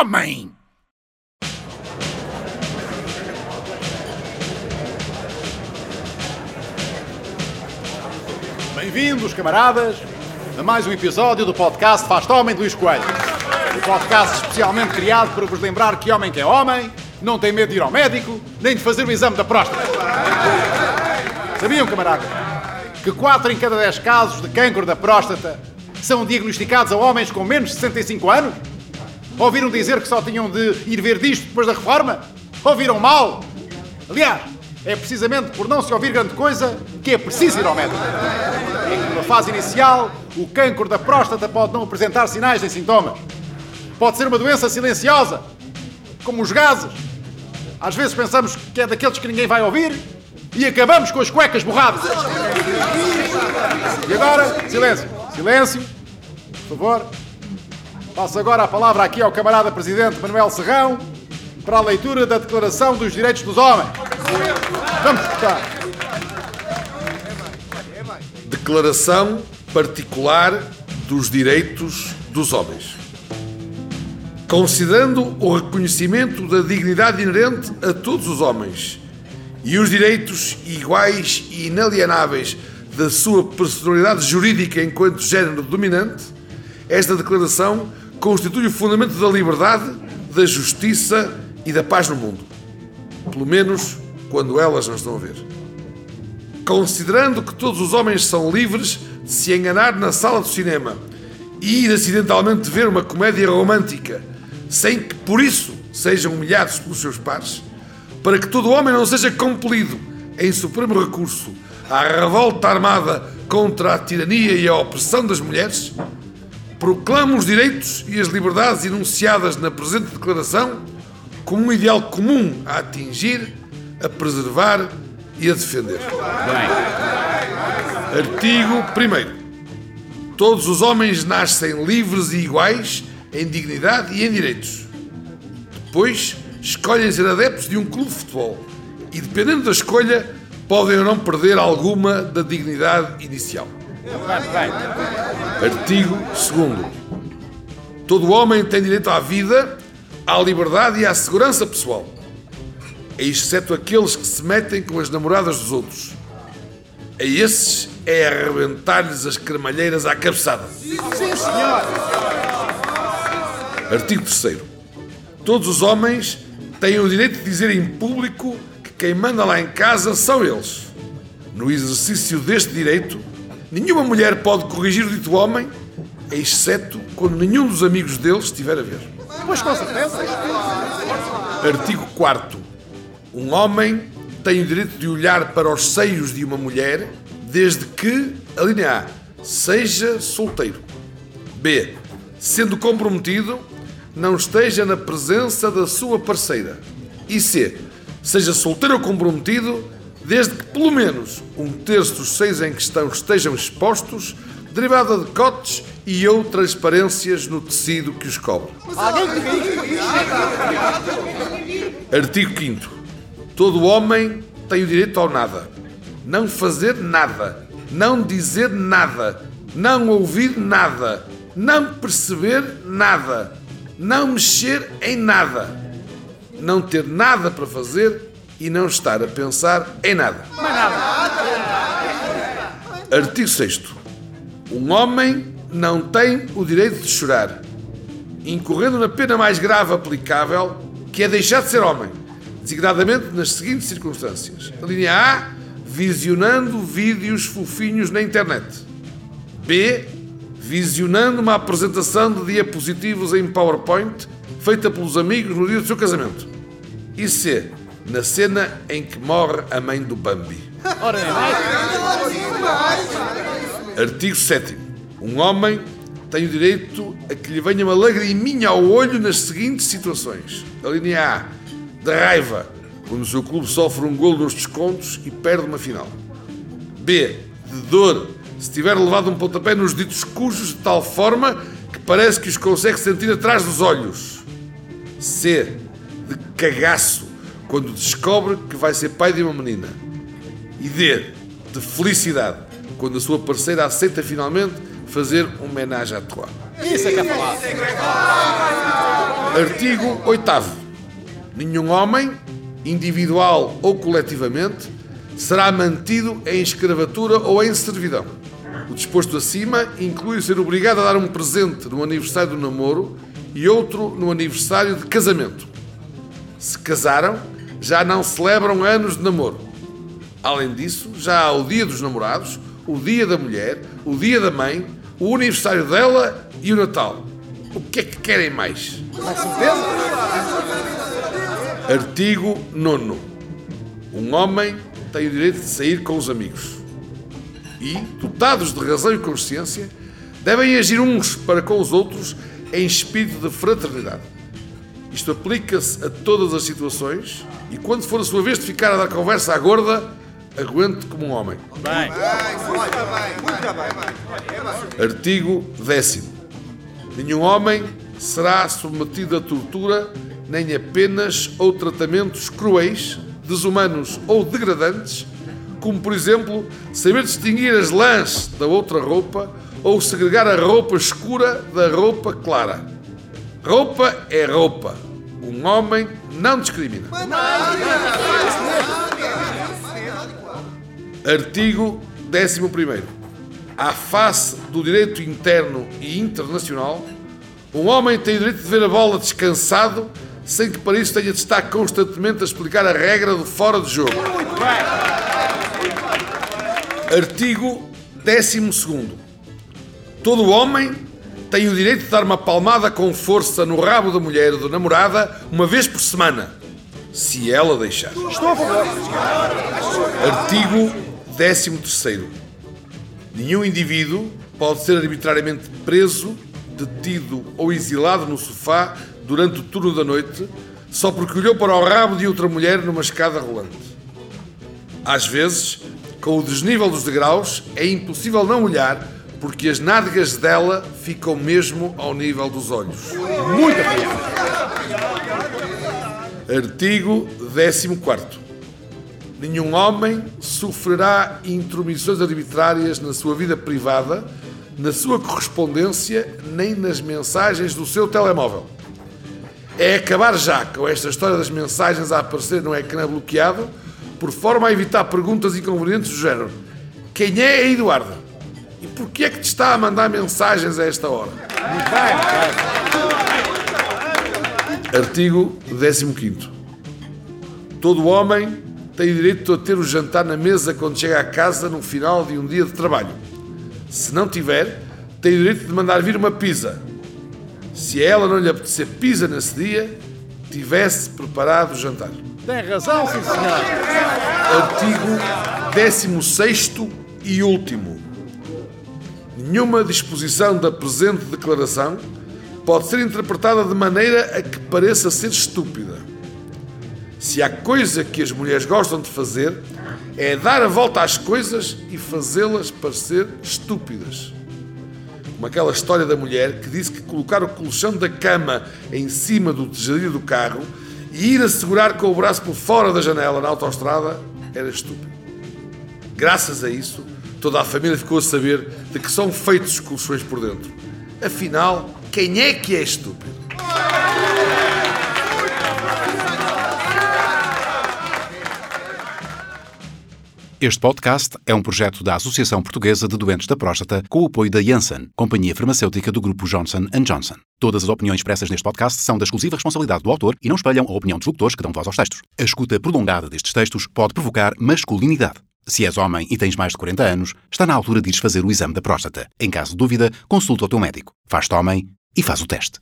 homem! Bem-vindos, camaradas, a mais um episódio do podcast Faz Homem de Luís Coelho. O podcast especialmente criado para vos lembrar que homem que é homem, não tem medo de ir ao médico, nem de fazer o exame da próstata. Sabiam, camaradas, que 4 em cada 10 casos de cancro da próstata são diagnosticados a homens com menos de 65 anos? Ouviram dizer que só tinham de ir ver disto depois da reforma? Ouviram mal? Aliás, é precisamente por não se ouvir grande coisa que é preciso ir ao médico. Na fase inicial, o cancro da próstata pode não apresentar sinais nem sintomas. Pode ser uma doença silenciosa, como os gases. Às vezes pensamos que é daqueles que ninguém vai ouvir e acabamos com as cuecas borradas. E agora, silêncio, silêncio, por favor. Passo agora a palavra aqui ao camarada Presidente Manuel Serrão para a leitura da Declaração dos Direitos dos Homens. Vamos escutar. Declaração Particular dos Direitos dos Homens. Considerando o reconhecimento da dignidade inerente a todos os homens e os direitos iguais e inalienáveis da sua personalidade jurídica enquanto género dominante, esta declaração constitui o fundamento da liberdade, da justiça e da paz no mundo. Pelo menos quando elas não estão a ver. Considerando que todos os homens são livres de se enganar na sala do cinema e ir acidentalmente ver uma comédia romântica, sem que por isso sejam humilhados pelos seus pares, para que todo homem não seja compelido, em supremo recurso, à revolta armada contra a tirania e a opressão das mulheres, proclamo os direitos e as liberdades enunciadas na presente declaração como um ideal comum a atingir, a preservar e a defender. Artigo 1. Todos os homens nascem livres e iguais em dignidade e em direitos. Depois, escolhem ser adeptos de um clube de futebol e, dependendo da escolha, podem ou não perder alguma da dignidade inicial. Artigo 2. Todo homem tem direito à vida, à liberdade e à segurança pessoal, exceto aqueles que se metem com as namoradas dos outros. A esses é arrebentar-lhes as cremalheiras à cabeçada. Sim, senhor. Artigo 3. Todos os homens têm o direito de dizer em público que quem manda lá em casa são eles. No exercício deste direito, nenhuma mulher pode corrigir o dito homem, exceto quando nenhum dos amigos deles estiver a ver. Pois com certeza. Artigo 4. Um homem tem o direito de olhar para os seios de uma mulher desde que, a linha A, seja solteiro. B. Sendo comprometido, não esteja na presença da sua parceira. E C. Seja solteiro ou comprometido, desde que pelo menos um terço dos seios em questão estejam expostos, derivada de cotes e ou transparências no tecido que os cobre. Artigo 5 Todo homem tem o direito ao nada. Não fazer nada. Não dizer nada. Não ouvir nada. Não perceber nada. Não mexer em nada. Não ter nada para fazer e não estar a pensar em nada. Artigo 6 Um homem não tem o direito de chorar, incorrendo na pena mais grave aplicável, que é deixar de ser homem, designadamente nas seguintes circunstâncias. Linha A, visionando vídeos fofinhos na internet. B, visionando uma apresentação de diapositivos em PowerPoint feita pelos amigos no dia do seu casamento. E C, na cena em que morre a mãe do Bambi. Ora. Artigo 7. Um homem tem o direito a que lhe venha uma lagriminha ao olho nas seguintes situações. A linha A, da raiva, quando o seu clube sofre um golo nos descontos e perde uma final. B, de dor, se tiver levado um pontapé nos ditos cujos de tal forma que parece que os consegue sentir atrás dos olhos. C, de cagaço, quando descobre que vai ser pai de uma menina. E D, de felicidade, quando a sua parceira aceita finalmente fazer um homenagem à tua. Isso é que é falar. Artigo 8. Nenhum homem, individual ou coletivamente, será mantido em escravatura ou em servidão. O disposto acima inclui ser obrigado a dar um presente no aniversário do namoro e outro no aniversário de casamento. Se casaram, já não celebram anos de namoro. Além disso, já há o dia dos namorados, o dia da mulher, o dia da mãe, o aniversário dela e o Natal. O que é que querem mais? Certeza. Artigo 9. Um homem tem o direito de sair com os amigos. E, dotados de razão e consciência, devem agir uns para com os outros em espírito de fraternidade. Isto aplica-se a todas as situações e, quando for a sua vez de ficar a dar conversa à gorda, aguente como um homem. Bem. Artigo 10. Nenhum homem será submetido a tortura nem a penas ou tratamentos cruéis, desumanos ou degradantes, como por exemplo saber distinguir as lãs da outra roupa ou segregar a roupa escura da roupa clara. Roupa é roupa. Um homem não discrimina. Artigo 11. À face do direito interno e internacional, um homem tem o direito de ver a bola descansado, sem que para isso tenha de estar constantemente a explicar a regra do fora de jogo. Artigo 12. Todo homem tem o direito de dar uma palmada com força no rabo da mulher ou da namorada uma vez por semana, se ela deixar. Estou a favor. Artigo 13. Nenhum indivíduo pode ser arbitrariamente preso, detido ou exilado no sofá durante o turno da noite só porque olhou para o rabo de outra mulher numa escada rolante. Às vezes, com o desnível dos degraus, é impossível não olhar porque as nádegas dela ficam mesmo ao nível dos olhos. Muito obrigado. Artigo 14. Nenhum homem sofrerá intromissões arbitrárias na sua vida privada, na sua correspondência, nem nas mensagens do seu telemóvel. É acabar já com esta história das mensagens a aparecer no ecrã bloqueado, por forma a evitar perguntas inconvenientes do género: Quem é a Eduarda? E porquê é que te está a mandar mensagens a esta hora? Artigo 15. Todo homem tem direito a ter o jantar na mesa quando chega à casa no final de um dia de trabalho. Se não tiver, tem o direito de mandar vir uma pizza. Se a ela não lhe apetecer pizza nesse dia, tivesse preparado o jantar. Tem razão, sim senhor. Artigo 16 e último. Nenhuma disposição da presente declaração pode ser interpretada de maneira a que pareça ser estúpida. Se há coisa que as mulheres gostam de fazer, é dar a volta às coisas e fazê-las parecer estúpidas. Como aquela história da mulher que disse que colocar o colchão da cama em cima do tejadilho do carro e ir a segurar com o braço por fora da janela na autoestrada era estúpido. Graças a isso, toda a família ficou a saber de que são feitos os colchões por dentro. Afinal, quem é que é estúpido? Este podcast é um projeto da Associação Portuguesa de Doentes da Próstata com o apoio da Janssen, companhia farmacêutica do grupo Johnson Johnson. Todas as opiniões expressas neste podcast são da exclusiva responsabilidade do autor e não espelham a opinião dos locutores que dão voz aos textos. A escuta prolongada destes textos pode provocar masculinidade. Se és homem e tens mais de 40 anos, está na altura de ires fazer o exame da próstata. Em caso de dúvida, consulta o teu médico. Faz-te homem e faz o teste.